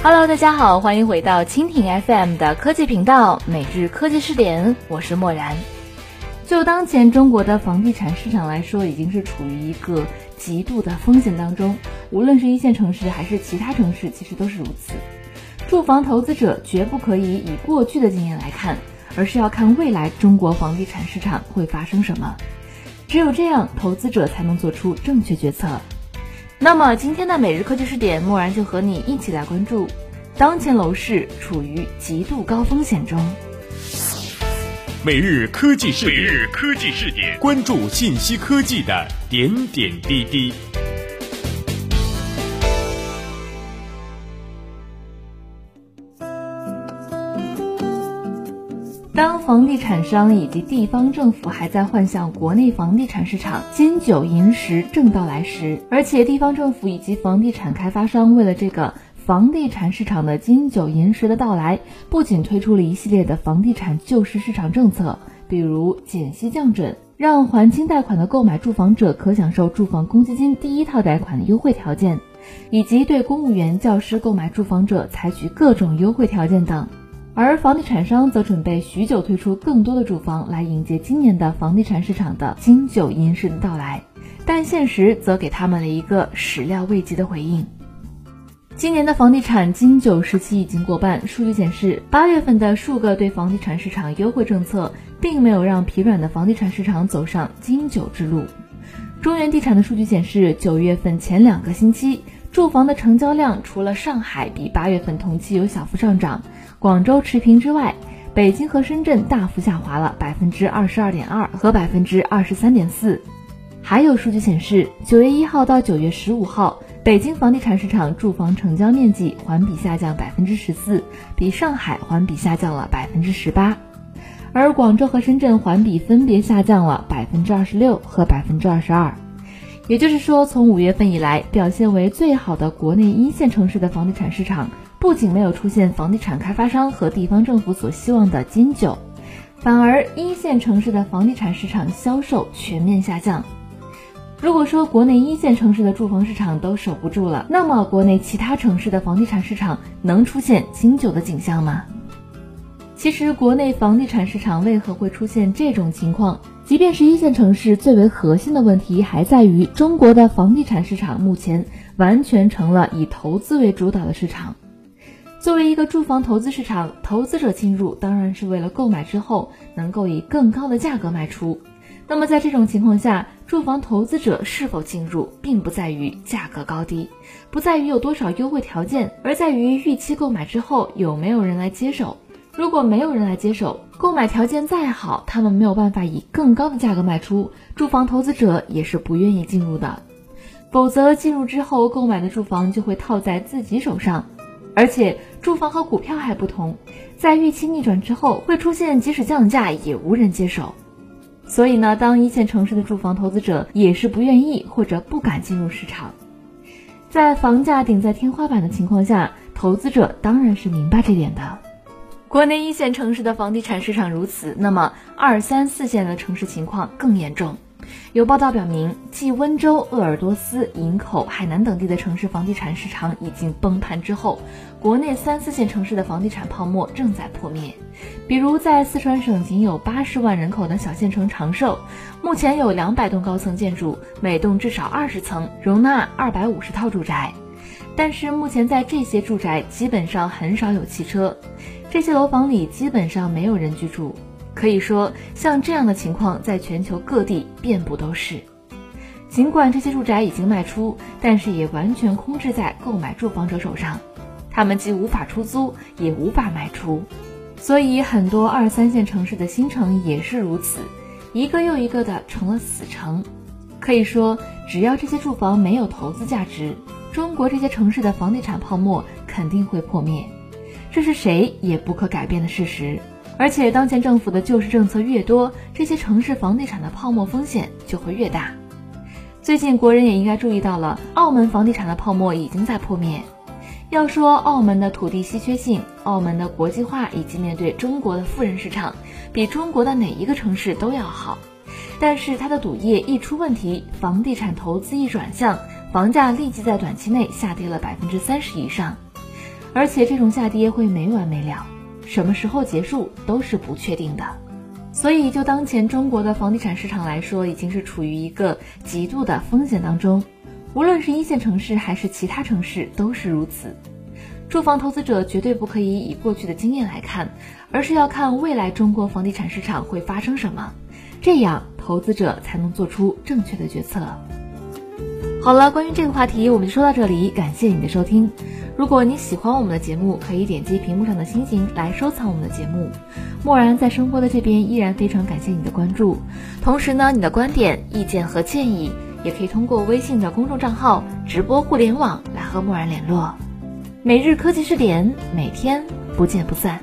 Hello，大家好，欢迎回到蜻蜓 FM 的科技频道，每日科技视点，我是漠然。就当前中国的房地产市场来说，已经是处于一个极度的风险当中，无论是一线城市还是其他城市，其实都是如此。住房投资者绝不可以以过去的经验来看，而是要看未来中国房地产市场会发生什么。只有这样，投资者才能做出正确决策。那么今天的每日科技试点，默然就和你一起来关注，当前楼市处于极度高风险中。每日科技视点，每日科技视点，关注信息科技的点点滴滴。当房地产商以及地方政府还在幻想国内房地产市场金九银十正到来时，而且地方政府以及房地产开发商为了这个房地产市场的金九银十的到来，不仅推出了一系列的房地产救市市场政策，比如减息降准，让还清贷款的购买住房者可享受住房公积金第一套贷款的优惠条件，以及对公务员、教师购买住房者采取各种优惠条件等。而房地产商则准备许久推出更多的住房来迎接今年的房地产市场的金九银十的到来，但现实则给他们了一个始料未及的回应。今年的房地产金九时期已经过半，数据显示，八月份的数个对房地产市场优惠政策，并没有让疲软的房地产市场走上金九之路。中原地产的数据显示，九月份前两个星期，住房的成交量除了上海比八月份同期有小幅上涨。广州持平之外，北京和深圳大幅下滑了百分之二十二点二和百分之二十三点四。还有数据显示，九月一号到九月十五号，北京房地产市场住房成交面积环比下降百分之十四，比上海环比下降了百分之十八，而广州和深圳环比分别下降了百分之二十六和百分之二十二。也就是说，从五月份以来，表现为最好的国内一线城市的房地产市场。不仅没有出现房地产开发商和地方政府所希望的金九，反而一线城市的房地产市场销售全面下降。如果说国内一线城市的住房市场都守不住了，那么国内其他城市的房地产市场能出现金九的景象吗？其实，国内房地产市场为何会出现这种情况？即便是一线城市，最为核心的问题还在于中国的房地产市场目前完全成了以投资为主导的市场。作为一个住房投资市场，投资者进入当然是为了购买之后能够以更高的价格卖出。那么在这种情况下，住房投资者是否进入，并不在于价格高低，不在于有多少优惠条件，而在于预期购买之后有没有人来接手。如果没有人来接手，购买条件再好，他们没有办法以更高的价格卖出，住房投资者也是不愿意进入的。否则进入之后，购买的住房就会套在自己手上。而且住房和股票还不同，在预期逆转之后，会出现即使降价也无人接手。所以呢，当一线城市的住房投资者也是不愿意或者不敢进入市场。在房价顶在天花板的情况下，投资者当然是明白这点的。国内一线城市的房地产市场如此，那么二三四线的城市情况更严重。有报道表明，继温州、鄂尔多斯、营口、海南等地的城市房地产市场已经崩盘之后，国内三四线城市的房地产泡沫正在破灭。比如，在四川省仅有八十万人口的小县城长寿，目前有两百栋高层建筑，每栋至少二十层，容纳二百五十套住宅。但是，目前在这些住宅基本上很少有汽车，这些楼房里基本上没有人居住。可以说，像这样的情况在全球各地遍布都是。尽管这些住宅已经卖出，但是也完全空置在购买住房者手上，他们既无法出租，也无法卖出。所以，很多二三线城市的新城也是如此，一个又一个的成了死城。可以说，只要这些住房没有投资价值，中国这些城市的房地产泡沫肯定会破灭，这是谁也不可改变的事实。而且，当前政府的救市政策越多，这些城市房地产的泡沫风险就会越大。最近，国人也应该注意到了，澳门房地产的泡沫已经在破灭。要说澳门的土地稀缺性、澳门的国际化以及面对中国的富人市场，比中国的哪一个城市都要好。但是，它的赌业一出问题，房地产投资一转向，房价立即在短期内下跌了百分之三十以上。而且这种下跌会没完没了，什么时候结束都是不确定的。所以，就当前中国的房地产市场来说，已经是处于一个极度的风险当中，无论是一线城市还是其他城市都是如此。住房投资者绝对不可以以过去的经验来看，而是要看未来中国房地产市场会发生什么，这样投资者才能做出正确的决策。好了，关于这个话题，我们就说到这里，感谢你的收听。如果你喜欢我们的节目，可以点击屏幕上的星星来收藏我们的节目。默然在声波的这边依然非常感谢你的关注，同时呢，你的观点、意见和建议也可以通过微信的公众账号“直播互联网”来和默然联络。每日科技视点，每天不见不散。